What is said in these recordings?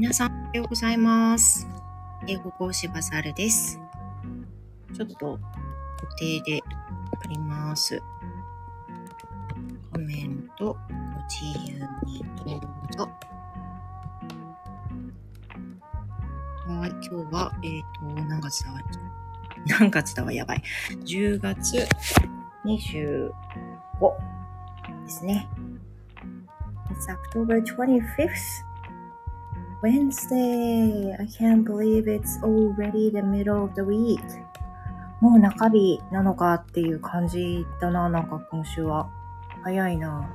皆さん、おはようございます。英語講師バザールです。ちょっと固定であります。コメント、ご自由にどうぞ。はい、今日は、えっ、と、何月だわ何月だわ、やばい。10月25ですね。It's October 25th. Wednesday. I can't believe it's already the middle of the week. もう中日なのかっていう感じだな、なんか今週は。早いな。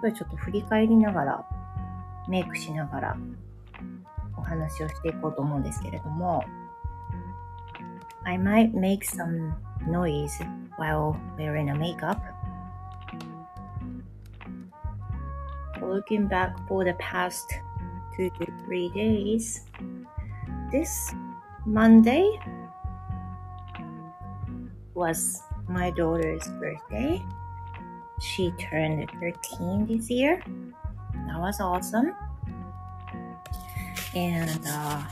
これちょっと振り返りながら、メイクしながらお話をしていこうと思うんですけれども、I might make some noise while wearing a makeup. Looking back for the past two to three days, this Monday was my daughter's birthday. She turned 13 this year. That was awesome. And uh,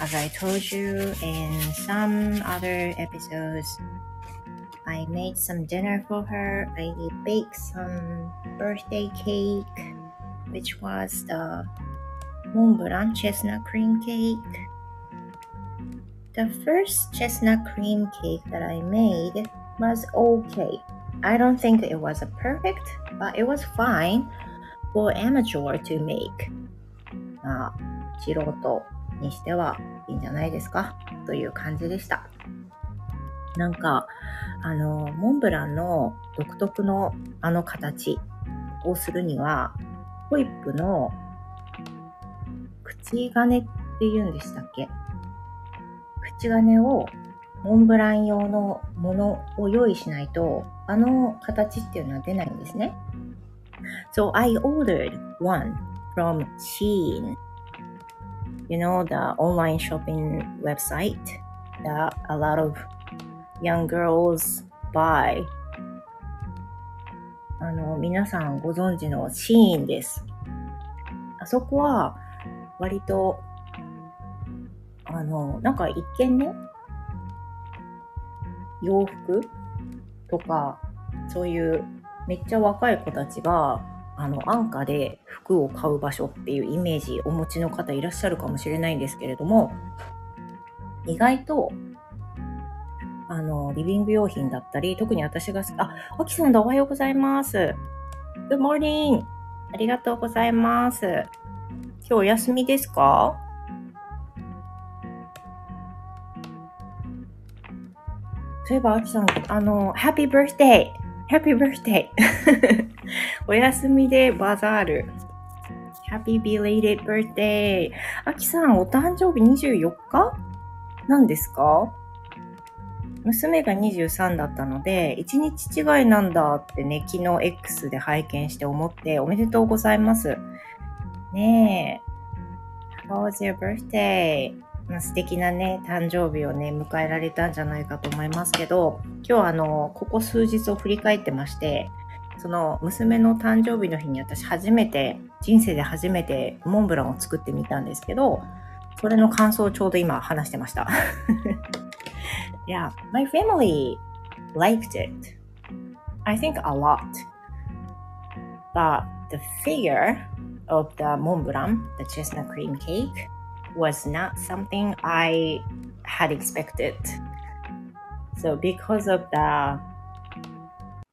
as I told you in some other episodes, I made some dinner for her. I baked some birthday cake which was the Mont Blanc chestnut cream cake. The first chestnut cream cake that I made was okay. I don't think it was a perfect, but it was fine for amateur to make. まあ、素人にしてはいいんじゃないですかという感じでした。なんか、あの、モンブランの独特のあの形をするには、ホイップの口金って言うんでしたっけ口金をモンブラン用のものを用意しないと、あの形っていうのは出ないんですね。So I ordered one from Shein. You know, the online shopping website that a lot of young girls buy 皆さんご存知のシーンです。あそこは、割と、あの、なんか一見ね、洋服とか、そういうめっちゃ若い子たちが、あの、安価で服を買う場所っていうイメージお持ちの方いらっしゃるかもしれないんですけれども、意外と、あの、リビング用品だったり、特に私が、あ、アキさんだ、おはようございます。Good morning! ありがとうございます。今日お休みですか？そういえば、アキさん、あの、Happy Birthday! Happy Birthday! お休みでバザール。Happy belated birthday! アキさん、お誕生日24日？なんですか？娘が23だったので、1日違いなんだってね、昨日 X で拝見して思って、おめでとうございます。ねえ。How was your birthday? まあ、素敵なね、誕生日をね、迎えられたんじゃないかと思いますけど、今日あの、ここ数日を振り返ってまして、その娘の誕生日の日に私初めて、人生で初めてモンブランを作ってみたんですけど、それの感想をちょうど今話してました。Yeah, my family liked it. I think a lot. But the figure of the Mont Blanc, the chestnut cream cake, was not something I had expected. So because of the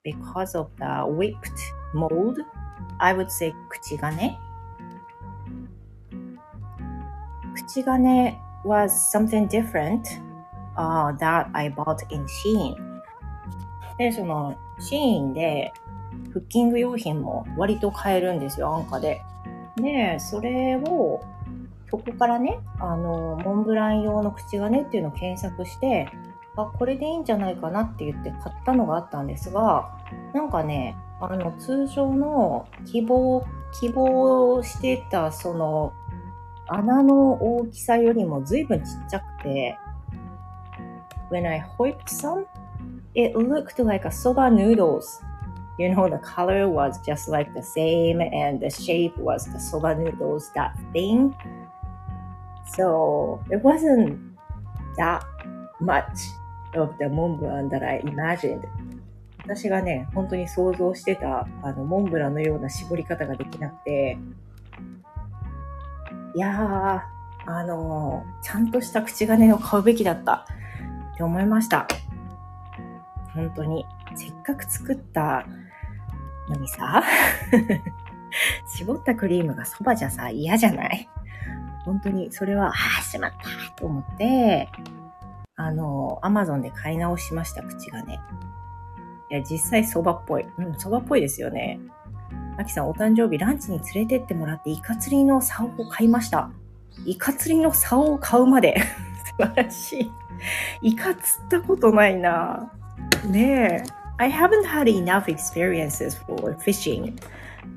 because of the whipped mold, I would say kuchigane. Kuchigane was something different uh, that I bought in Shein. で、その、シーンで、フッキング用品も割と買えるんですよ、安価で。で、それを、そこからね、あの、モンブラン用の口金っていうのを検索して、あ、これでいいんじゃないかなって言って買ったのがあったんですが、なんかね、あの、通常の希望、希望してた、その、穴の大きさよりも随分ちっちゃくて、when I whipped some, it looked like a soba noodles. you know, the color was just like the same and the shape was the soba noodles, that thing. So it wasn't that much of the monbran that I imagined. 私がね、本当に想像してた、あの、モンブランのような絞り方ができなくて、いやー、あのー、ちゃんとした口金を買うべきだったって思いました。本当に。せっかく作ったのにさ、絞ったクリームがそばじゃさ、嫌じゃない？本当に、それは、ああ、しまったと思って、あの、アマゾンで買い直しました、口がね。いや、実際蕎麦っぽい。うん、蕎麦っぽいですよね。アキさん、お誕生日ランチに連れてってもらって、イカ釣りの竿を買いました。イカ釣りの竿を買うまで。素晴らしい。イカ釣ったことないな。ねえ。I haven't had enough experiences for fishing.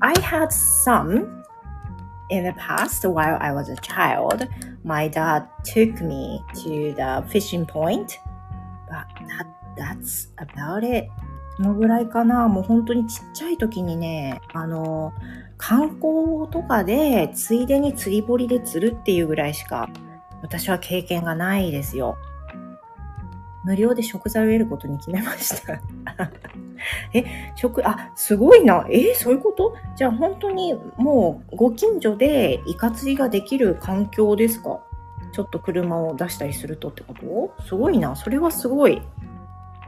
I had some in the past while I was a child. My dad took me to the fishing point, but that, that's about it. そのぐらいかな。もう本当にちっちゃい時にね、あの、観光とかでついでに釣り堀で釣るっていうぐらいしか私は経験がないですよ。無料で食材を得ることに決めました。え、食、あ、すごいな。えそういうこと？じゃあ本当にもうご近所でイカ釣りができる環境ですか？ちょっと車を出したりするとってこと？すごいな。それはすごい。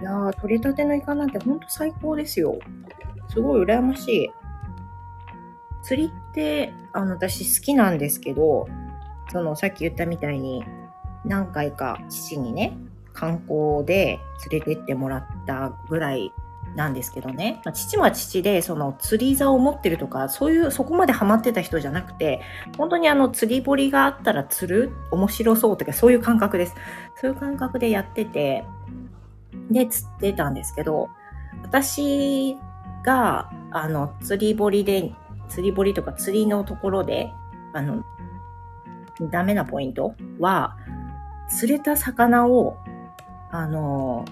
いやー、取れたてのイカなんてほんと最高ですよ。すごい羨ましい。釣りって、あの、私好きなんですけど、その、さっき言ったみたいに、何回か父にね、観光で連れてってもらったぐらいなんですけどね、まあ、父は父でその釣り竿を持ってるとかそういうそこまでハマってた人じゃなくて本当にあの釣り堀があったら釣る面白そうとかそういう感覚です。そういう感覚でやっててで釣ってたんですけど私があの釣り堀で釣り堀とか釣りのところであのダメなポイントは釣れた魚をあの、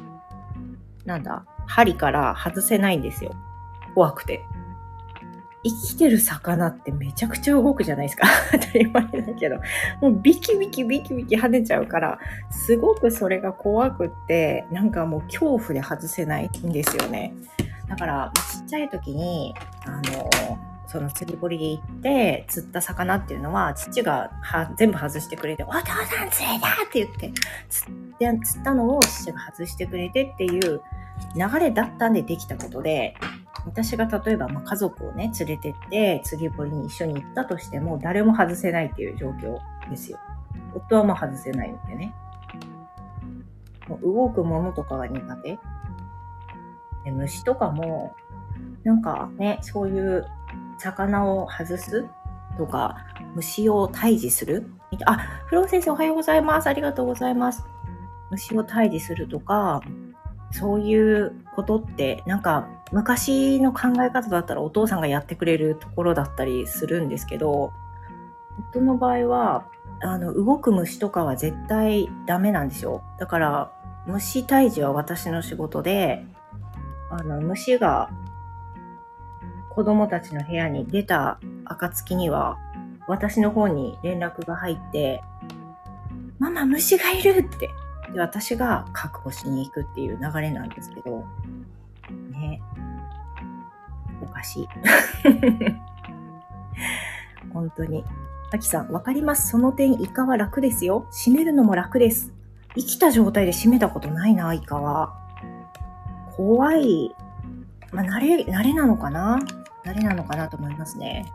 なんだ、針から外せないんですよ。怖くて。生きてる魚ってめちゃくちゃ動くじゃないですか。当たり前だけど。もうビキビキビキビキ跳ねちゃうから、すごくそれが怖くって、なんかもう恐怖で外せないんですよね。だから、ちっちゃい時に、あの、その釣り堀で行って釣った魚っていうのは父がは全部外してくれて「お父さん釣れた!」って言って釣って釣ったのを父が外してくれてっていう流れだったんでできたことで私が例えばま家族をね連れてって釣り堀に一緒に行ったとしても誰も外せないっていう状況ですよ。夫はもう外せないのでね。もう動くものとかが苦手。で虫とかもなんかね、そういう魚を外すとか、虫を退治するあ、フロー先生おはようございます。ありがとうございます。虫を退治するとか、そういうことって、なんか昔の考え方だったらお父さんがやってくれるところだったりするんですけど、夫の場合は、あの、動く虫とかは絶対ダメなんですよ。だから、虫退治は私の仕事で、あの、虫が子供たちの部屋に出た暁には、私の方に連絡が入って、ママ虫がいるって。で、私が確保しに行くっていう流れなんですけど、ね。おかしい。本当に。あきさん、わかります。その点、イカは楽ですよ。閉めるのも楽です。生きた状態で閉めたことないな、イカは。怖い。まあ、慣れ、慣れなのかな誰なのかなと思いますね。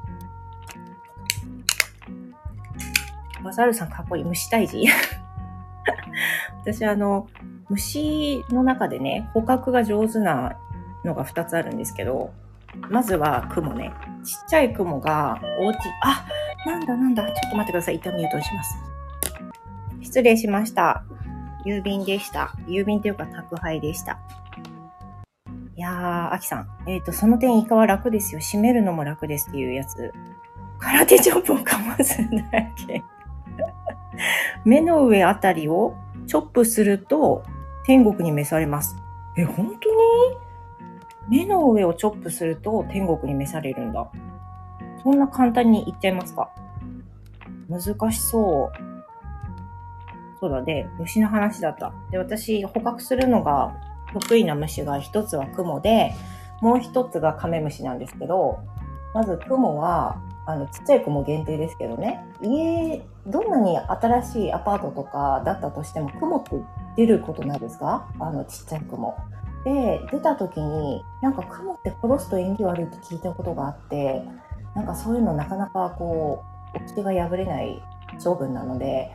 バザールさんかっこいい。虫退治？私あの、虫の中でね、捕獲が上手なのが2つあるんですけど、まずは雲ね。ちっちゃい雲がおうち、あ、なんだなんだ、ちょっと待ってください。痛みを通します。失礼しました。郵便でした。郵便というか宅配でした。いやー、アキさん。えっ、ー、と、その点イカは楽ですよ。締めるのも楽ですっていうやつ。空手チョップをかますんだっけ目の上あたりをチョップすると天国に召されます。え、本当に？目の上をチョップすると天国に召されるんだ。そんな簡単に言っちゃいますか難しそう。そうだね。虫の話だった。で、私、捕獲するのが得意な虫が一つはクモで、もう一つがカメムシなんですけど、まずクモは、あの、ちっちゃい子も限定ですけどね、家、どんなに新しいアパートとかだったとしても、クモって出ることないですか？あの、ちっちゃいクモ。で、出た時に、なんかクモって殺すと縁起悪いって聞いたことがあって、なんかそういうのなかなかこう、掟が破れない性分なので、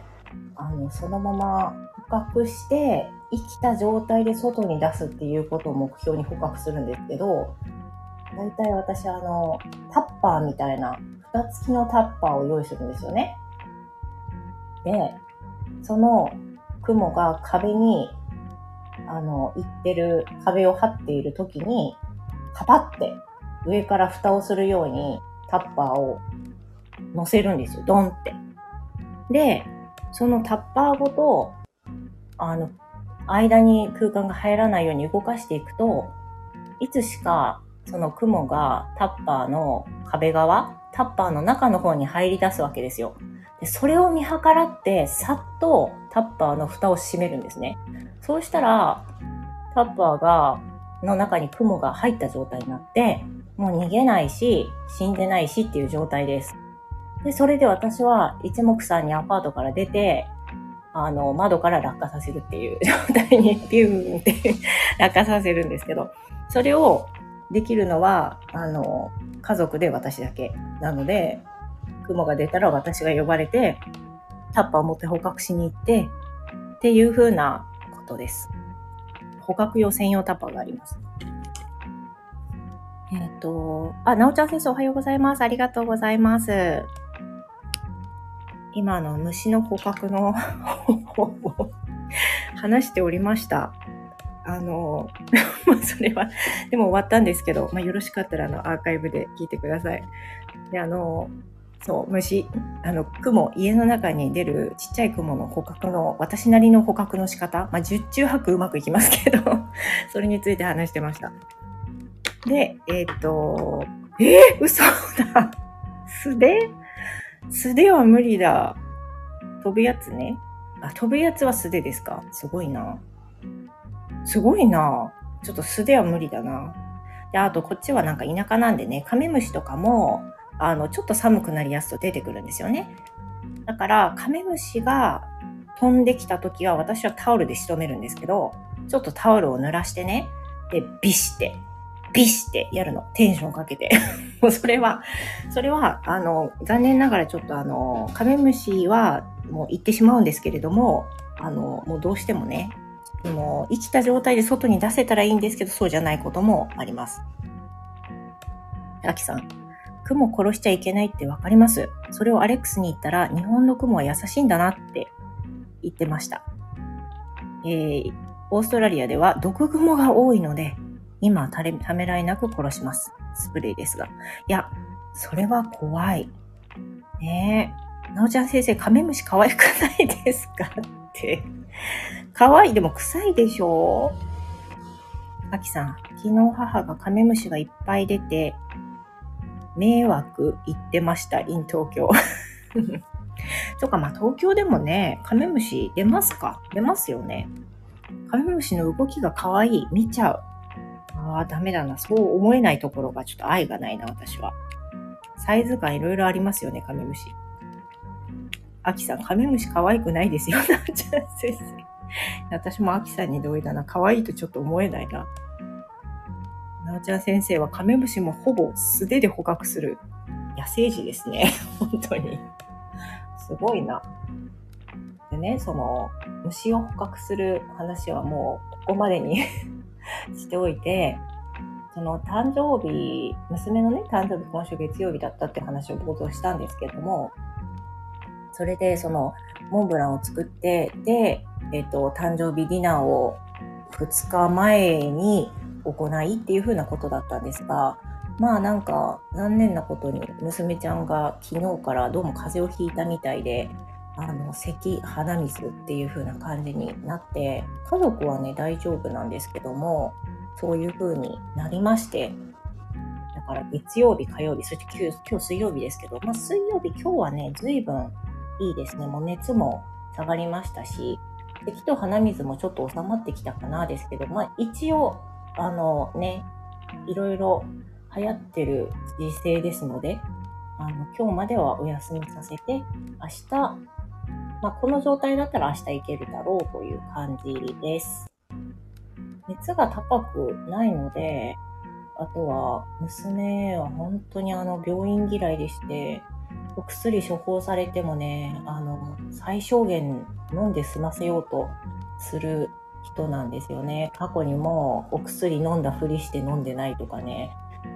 あの、そのまま捕獲して、生きた状態で外に出すっていうことを目標に捕獲するんですけど、大体私あの、タッパーみたいな、蓋付きのタッパーを用意するんですよね。で、その雲が壁に、あの、行ってる、壁を張っている時に、カパって上から蓋をするようにタッパーを乗せるんですよ。ドンって。で、そのタッパーごと、あの、間に空間が入らないように動かしていくと、いつしかその雲がタッパーの壁側、タッパーの中の方に入り出すわけですよ。でそれを見計らって、さっとタッパーの蓋を閉めるんですね。そうしたら、タッパーが、の中に雲が入った状態になって、もう逃げないし、死んでないしっていう状態です。で、それで私は一目散にアパートから出て、あの、窓から落下させるっていう 状態にビューンって落下させるんですけど、それをできるのは、あの、家族で私だけ。なので、雲が出たら私が呼ばれて、タッパーを持って捕獲しに行って、っていう風なことです。捕獲用専用タッパーがあります。えっ、と、あ、なおちゃん先生おはようございます。ありがとうございます。今の虫の捕獲の方法を話しておりました。あの、まあそれは、でも終わったんですけど、まあ、よろしかったらあのアーカイブで聞いてください。で、あの、そう、虫、あの、雲、家の中に出るちっちゃい雲の捕獲の、私なりの捕獲の仕方、まあ、十中八うまくいきますけど、それについて話してました。で、えっ、と、えー、嘘だ素手？素手は無理だ。飛ぶやつね。あ、飛ぶやつは素手ですか？すごいな。すごいな。ちょっと素手は無理だな。で、あとこっちはなんか田舎なんでね、カメムシとかも、あの、ちょっと寒くなりやすと出てくるんですよね。だから、カメムシが飛んできた時は私はタオルで仕留めるんですけど、ちょっとタオルを濡らしてね、で、ビシって、ビシってやるの。テンションかけて。もうそれは、それは、あの、残念ながらちょっとあの、カメムシはもう行ってしまうんですけれども、あの、もうどうしてもね、もう生きた状態で外に出せたらいいんですけど、そうじゃないこともあります。アキさん、雲殺しちゃいけないってわかります？それをアレックスに言ったら、日本の雲は優しいんだなって言ってました。えー、オーストラリアでは毒蜘蛛が多いので、今はたれためらいなく殺します。スプレーですが。いや、それは怖い。ねえ。なおちゃん先生、カメムシ可愛くないですかって。可愛い、でも臭いでしょあきさん、昨日母がカメムシがいっぱい出て、迷惑言ってました、in 東京。とか、まあ東京でもね、カメムシ出ますか？出ますよね。カメムシの動きが可愛い。見ちゃう。ああ、ダメだな。そう思えないところがちょっと愛がないな、私は。サイズ感いろいろありますよね、カメムシ。アキさん、カメムシ可愛くないですよ、なおちゃん先生。私もアキさんに同意だな。可愛いとちょっと思えないな。なおちゃん先生はカメムシもほぼ素手で捕獲する野生児ですね。本当に。すごいな。でね、その、虫を捕獲する話はもうここまでにしておいて、その誕生日、娘のね、誕生日今週月曜日だったって話を冒頭したんですけども、それでそのモンブランを作って、で、えっ、と、誕生日ディナーを2日前に行いっていう風なことだったんですが、まあなんか残念なことに娘ちゃんが昨日からどうも風邪をひいたみたいで、あの、咳、鼻水っていう風な感じになって、家族はね、大丈夫なんですけども、そういう風になりまして、だから月曜日、火曜日、そして今日今日水曜日ですけど、まあ水曜日、今日はね、随分いいですね。もう熱も下がりましたし、咳と鼻水もちょっと収まってきたかなですけど、まあ一応、あのね、いろいろ流行ってる時勢ですので、あの、今日まではお休みさせて、明日、まあ、この状態だったら明日行けるだろうという感じです。熱が高くないので、あとは、娘は本当にあの、病院嫌いでして、お薬処方されてもね、あの、最小限飲んで済ませようとする人なんですよね。過去にもお薬飲んだふりして飲んでないとかね、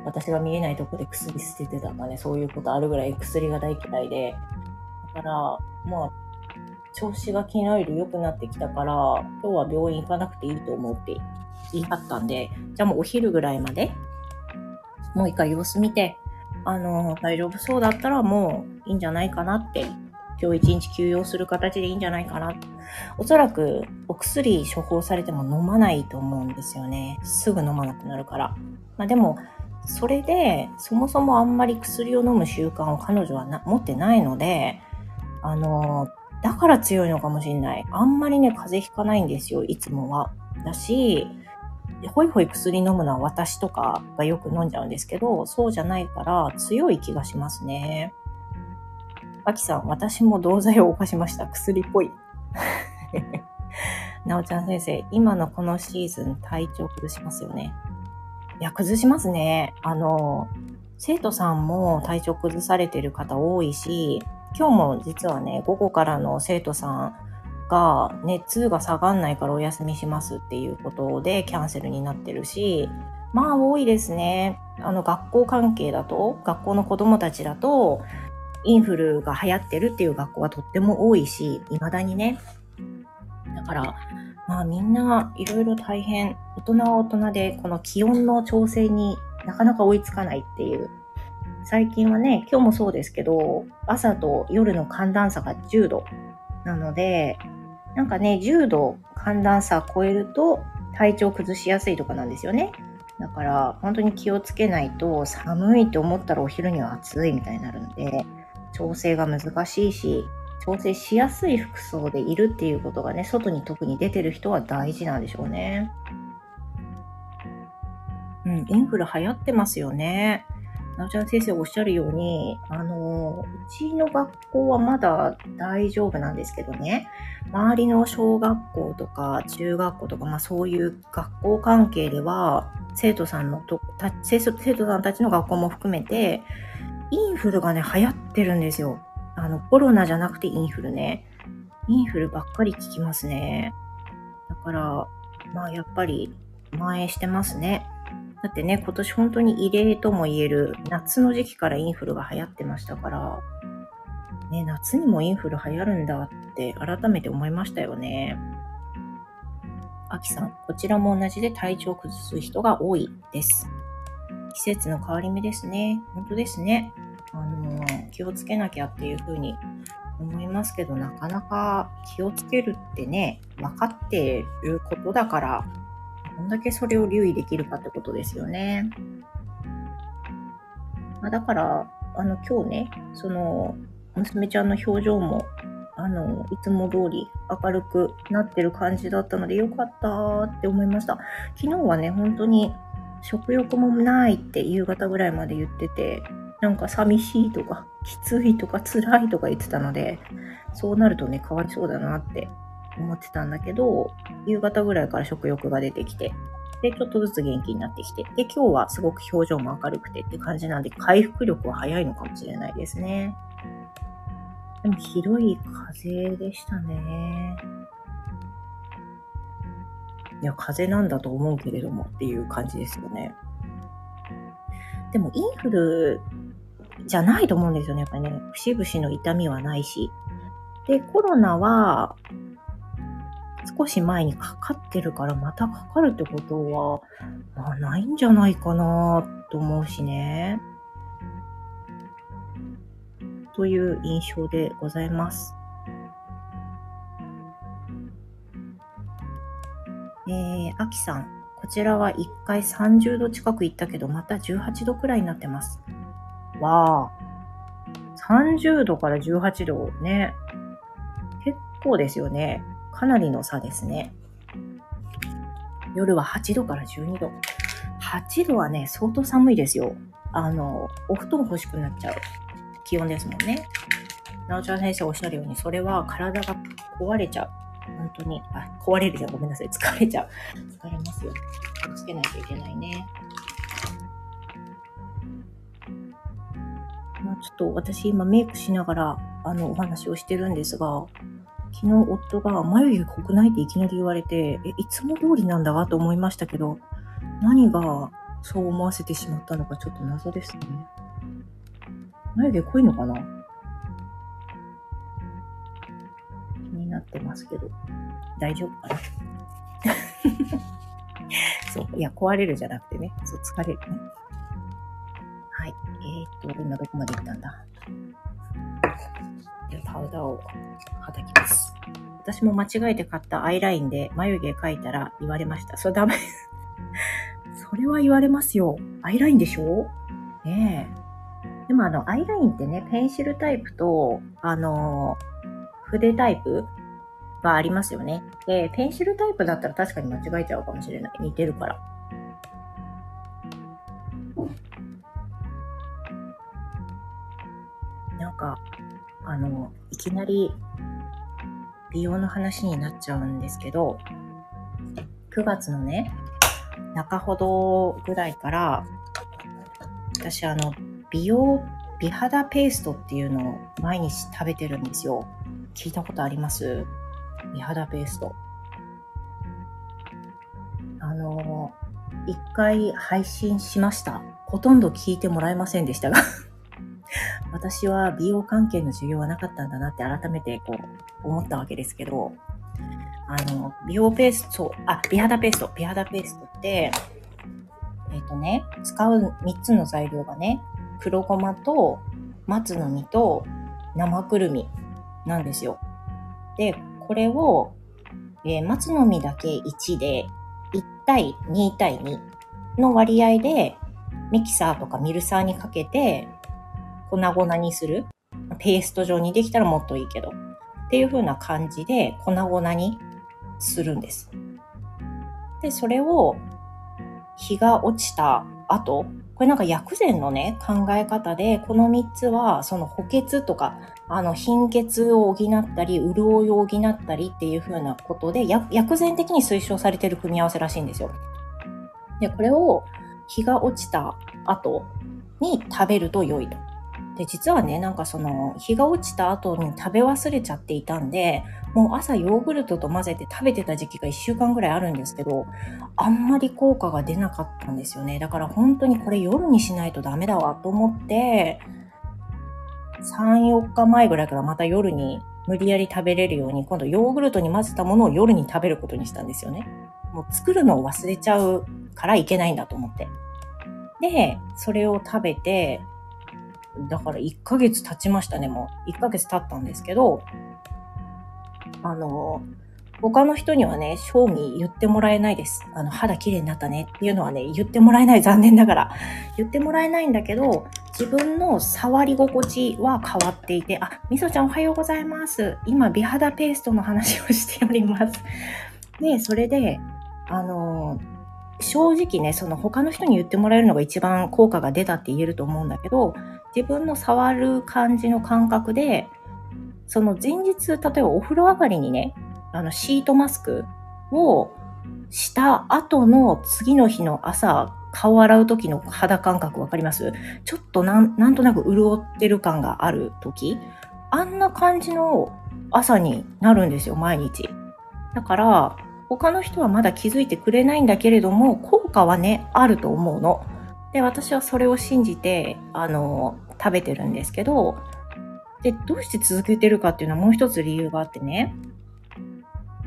私が見えないとこで薬捨ててたとかね、そういうことあるぐらい薬が大嫌いで、だから、まあ、調子が昨日より良くなってきたから、今日は病院行かなくていいと思うって言い張ったんで、じゃあもうお昼ぐらいまで、もう一回様子見て、あの、大丈夫そうだったらもういいんじゃないかなって、今日一日休養する形でいいんじゃないかな。おそらくお薬処方されても飲まないと思うんですよね。すぐ飲まなくなるから。まあでも、それで、そもそもあんまり薬を飲む習慣を彼女は持ってないので、あの、だから強いのかもしれない。あんまりね、風邪ひかないんですよ、いつもは。だし、ほいほい薬飲むのは私とかがよく飲んじゃうんですけど、そうじゃないから強い気がしますね。あきさん、私も同罪を犯しました。薬っぽい。なおちゃん先生、今のこのシーズン体調崩しますよね。いや、崩しますね。あの、生徒さんも体調崩されてる方多いし、今日も実はね、午後からの生徒さんが熱が下がんないからお休みしますっていうことでキャンセルになってるし、まあ多いですね。あの学校関係だと、学校の子供たちだと、インフルが流行ってるっていう学校はとっても多いし、未だにね。だから、まあみんないろいろ大変、大人は大人でこの気温の調整になかなか追いつかないっていう。最近はね、今日もそうですけど、朝と夜の寒暖差が10度なので、なんかね、10度寒暖差超えると体調崩しやすいとかなんですよね。だから本当に気をつけないと寒いと思ったらお昼には暑いみたいになるので、調整が難しいし、調整しやすい服装でいるっていうことがね、外に特に出てる人は大事なんでしょうね。うん、インフル流行ってますよね。なおちゃん先生おっしゃるように、あの、うちの学校はまだ大丈夫なんですけどね、周りの小学校とか中学校とか、まあそういう学校関係では、生徒さんのと生徒さんたちの学校も含めて、インフルがね、流行ってるんですよ。あの、コロナじゃなくてインフルね。インフルばっかり聞きますね。だから、まあやっぱり蔓延してますね。だってね、今年本当に異例とも言える夏の時期からインフルが流行ってましたから、ね、夏にもインフル流行るんだって改めて思いましたよね。あきさん、こちらも同じで体調を崩す人が多いです。季節の変わり目ですね。本当ですね。あの、気をつけなきゃっていうふうに思いますけど、なかなか気をつけるってね、分かっていることだから、どんだけそれを留意できるかってことですよね。ま、だから、あの、今日ね、その、娘ちゃんの表情も、あの、いつも通り明るくなってる感じだったので、よかったって思いました。昨日はね、本当に食欲もないって夕方ぐらいまで言ってて、なんか寂しいとか、きついとか辛いとか言ってたので、そうなるとね、かわいそうだなって思ってたんだけど、夕方ぐらいから食欲が出てきて、で、ちょっとずつ元気になってきて、で、今日はすごく表情も明るくてって感じなんで、回復力は早いのかもしれないですね。でも、ひどい風でしたね。いや、風邪なんだと思うけれどもっていう感じですよね。でも、インフルじゃないと思うんですよね。やっぱりね、節々の痛みはないし。で、コロナは、少し前にかかってるからまたかかるってことは、まあ、ないんじゃないかなと思うしね。という印象でございます。えー、あきさん、こちらは1回30度近く行ったけど、また18度くらいになってます。わあ。30度から18度ね。結構ですよね。かなりの差ですね。夜は8度から12度。8度はね、相当寒いですよ。あの、お布団欲しくなっちゃう気温ですもんね。なおちゃん先生おっしゃるように、それは体が壊れちゃう。本当に。あ、壊れるじゃん。ごめんなさい。疲れちゃう。疲れますよ。気をつけないといけないね。まあ、ちょっと私今メイクしながら、あの、お話をしてるんですが、昨日夫が眉毛濃くないっていきなり言われて、え、いつも通りなんだわと思いましたけど、何がそう思わせてしまったのかちょっと謎ですね。眉毛濃いのかな？気になってますけど、大丈夫かな？そう、いや、壊れるじゃなくてね、そう、疲れるね。はい。えー、っと、今どこまで行ったんだ？パウダーをはたきます。私も間違えて買ったアイラインで眉毛描いたら言われました。それダメ。それは言われますよ。アイラインでしょ？ねえ。でもあの、アイラインってね、ペンシルタイプと、あの、筆タイプがありますよね。で、ペンシルタイプだったら確かに間違えちゃうかもしれない。似てるから。あの、いきなり美容の話になっちゃうんですけど、9月のね、中ほどぐらいから、私あの、美容、美肌ペーストっていうのを毎日食べてるんですよ。聞いたことあります？美肌ペースト。あの、一回配信しました。ほとんど聞いてもらえませんでしたが私は美容関係の授業はなかったんだなって改めてこう思ったわけですけど、あの、美容ペースト、あ、美肌ペースト、美肌ペーストって、えっ、ー、とね、使う3つの材料がね、黒ごまと松の実と生くるみなんですよ。で、これを、えー、松の実だけ1で、1対2対2の割合で、ミキサーとかミルサーにかけて、粉々にする。ペースト状にできたらもっといいけど。っていう風な感じで粉々にするんです。で、それを日が落ちた後、これなんか薬膳のね、考え方で、この3つは、その補欠とか、あの、貧血を補ったり、潤いを補ったりっていう風なことで、薬膳的に推奨されてる組み合わせらしいんですよ。で、これを日が落ちた後に食べると良いと。で、実はね、なんかその、日が落ちた後に食べ忘れちゃっていたんで、もう朝ヨーグルトと混ぜて食べてた時期が1週間ぐらいあるんですけど、あんまり効果が出なかったんですよね。だから本当にこれ夜にしないとダメだわと思って、3、4日前ぐらいからまた夜に無理やり食べれるように、今度ヨーグルトに混ぜたものを夜に食べることにしたんですよね。もう作るのを忘れちゃうからいけないんだと思って。で、それを食べて、だから1ヶ月経ちましたね、もう。1ヶ月経ったんですけど、あの、他の人にはね、賞味言ってもらえないです。あの、肌綺麗になったねっていうのはね、言ってもらえない、残念ながら。言ってもらえないんだけど、自分の触り心地は変わっていて、あ、みそちゃんおはようございます。今、美肌ペーストの話をしております。で、それで、あの、正直ね、その他の人に言ってもらえるのが一番効果が出たって言えると思うんだけど、自分の触る感じの感覚で、その前日、例えばお風呂上がりにね、あのシートマスクをした後の次の日の朝、顔洗う時の肌感覚わかります？ちょっとなんなんとなく潤ってる感がある時あんな感じの朝になるんですよ、毎日。だから、他の人はまだ気づいてくれないんだけれども、効果はね、あると思うの。で、私はそれを信じて、あの、食べてるんですけど、で、どうして続けてるかっていうのはもう一つ理由があってね、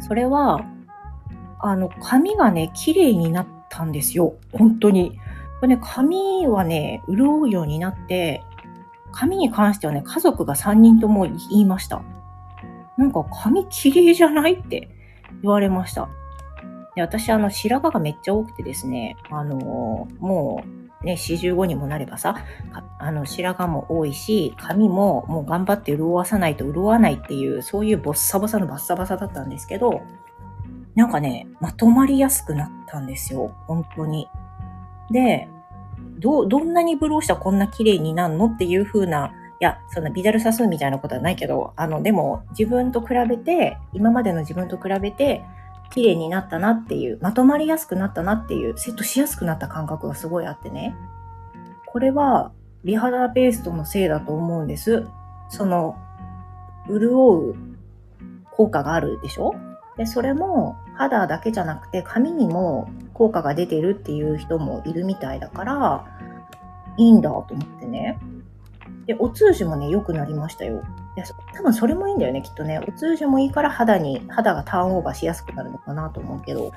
それは、あの、髪がね、綺麗になったんですよ。本当に。これね、髪はね、潤うようになって、髪に関してはね、家族が3人とも言いました。なんか髪綺麗じゃないって言われました。で、私、あの、白髪がめっちゃ多くてですね、あの、もう、ね、45にもなればさ、あの、白髪も多いし、髪ももう頑張って潤わさないと潤わないっていう、そういうボッサボサのバッサバサだったんですけど、なんかね、まとまりやすくなったんですよ。本当に。で、ど、どんなにブローしたらこんな綺麗になるのっていう風な、いや、そんなビダルサスみたいなことはないけど、あの、でも自分と比べて、今までの自分と比べて、綺麗になったなっていう、まとまりやすくなったなっていう、セットしやすくなった感覚がすごいあってね。これは、美肌ペーストのせいだと思うんです。その、潤う効果があるでしょ？で、それも肌だけじゃなくて髪にも効果が出てるっていう人もいるみたいだから、いいんだと思ってね。で、お通じもね、良くなりましたよ。いや、多分それもいいんだよね、きっとね。お通じもいいから肌に、肌がターンオーバーしやすくなるのかなと思うけど。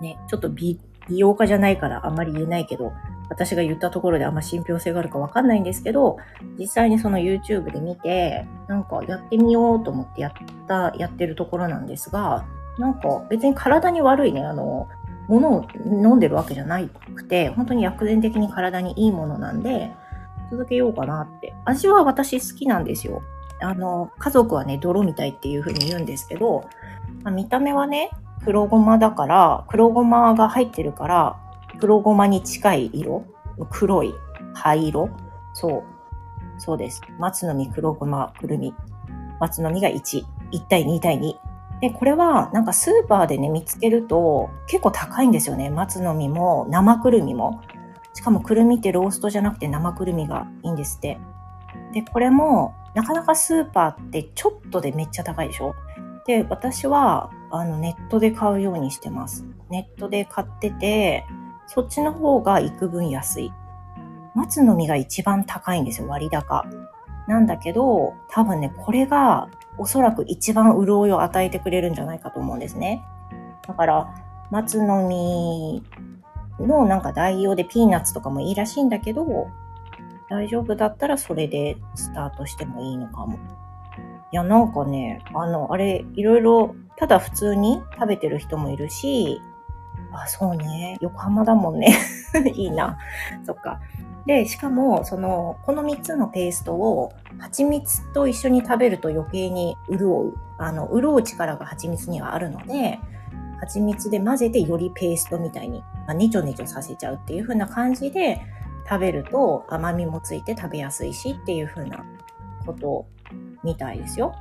ね、ちょっと美、美容家じゃないからあんまり言えないけど、私が言ったところであんま信憑性があるかわかんないんですけど、実際にその YouTube で見て、なんかやってみようと思ってやった、やってるところなんですが、なんか別に体に悪いね、あの、ものを飲んでるわけじゃなくて、本当に薬膳的に体にいいものなんで、続けようかなって。味は私好きなんですよ。あの、家族はね、泥みたいっていう風に言うんですけど、まあ、見た目はね、黒ごまだから、黒ごまが入ってるから、黒ごまに近い色黒い灰色そう。そうです。松の実、黒ごま、くるみ。松の実が1。1対2対2。で、これはなんかスーパーでね、見つけると結構高いんですよね。松の実も生くるみも。かもくるみってローストじゃなくて生くるみがいいんですって。で、これもなかなかスーパーってちょっとでめっちゃ高いでしょ？で、私はあのネットで買うようにしてます。ネットで買ってて、そっちの方が幾分安い。松の実が一番高いんですよ、割高。なんだけど、多分ね、これがおそらく一番潤いを与えてくれるんじゃないかと思うんですね。だから、松の実のなんか代用でピーナッツとかもいいらしいんだけど、大丈夫だったらそれでスタートしてもいいのかも。いや、なんかね、あの、あれ、いろいろ、ただ普通に食べてる人もいるし、あ、そうね。横浜だもんね。いいな。そっか。で、しかも、その、この3つのペーストを、蜂蜜と一緒に食べると余計に潤う。あの、潤う力が蜂蜜にはあるので、蜂蜜で混ぜてよりペーストみたいに、まあ、ネチョネチョさせちゃうっていう風な感じで食べると甘みもついて食べやすいしっていう風なことみたいですよ。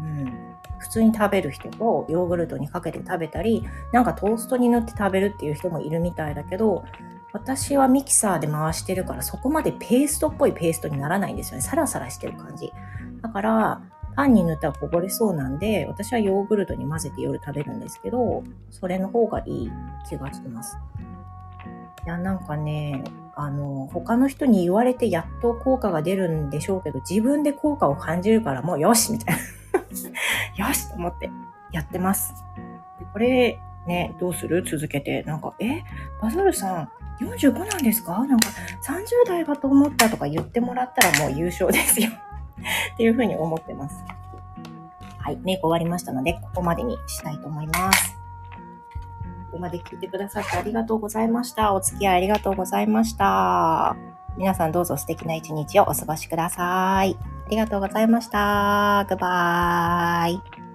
うん。普通に食べる人とヨーグルトにかけて食べたり、なんかトーストに塗って食べるっていう人もいるみたいだけど、私はミキサーで回してるからそこまでペーストっぽいペーストにならないんですよね。サラサラしてる感じ。だから、パンに塗ったらこぼれそうなんで、私はヨーグルトに混ぜて夜食べるんですけど、それの方がいい気がしてます。いや、なんかね、あの、他の人に言われてやっと効果が出るんでしょうけど、自分で効果を感じるからもうよしみたいな。よしと思ってやってます。でこれね、どうする？続けて。なんか、え？バザルさん、45なんですか？なんか30代かと思ったとか言ってもらったらもう優勝ですよ っていうふうに思ってます。はい。メイク終わりましたので、ここまでにしたいと思います。ここまで聞いてくださってありがとうございました。お付き合いありがとうございました。皆さんどうぞ素敵な一日をお過ごしください。ありがとうございました。グバーイ。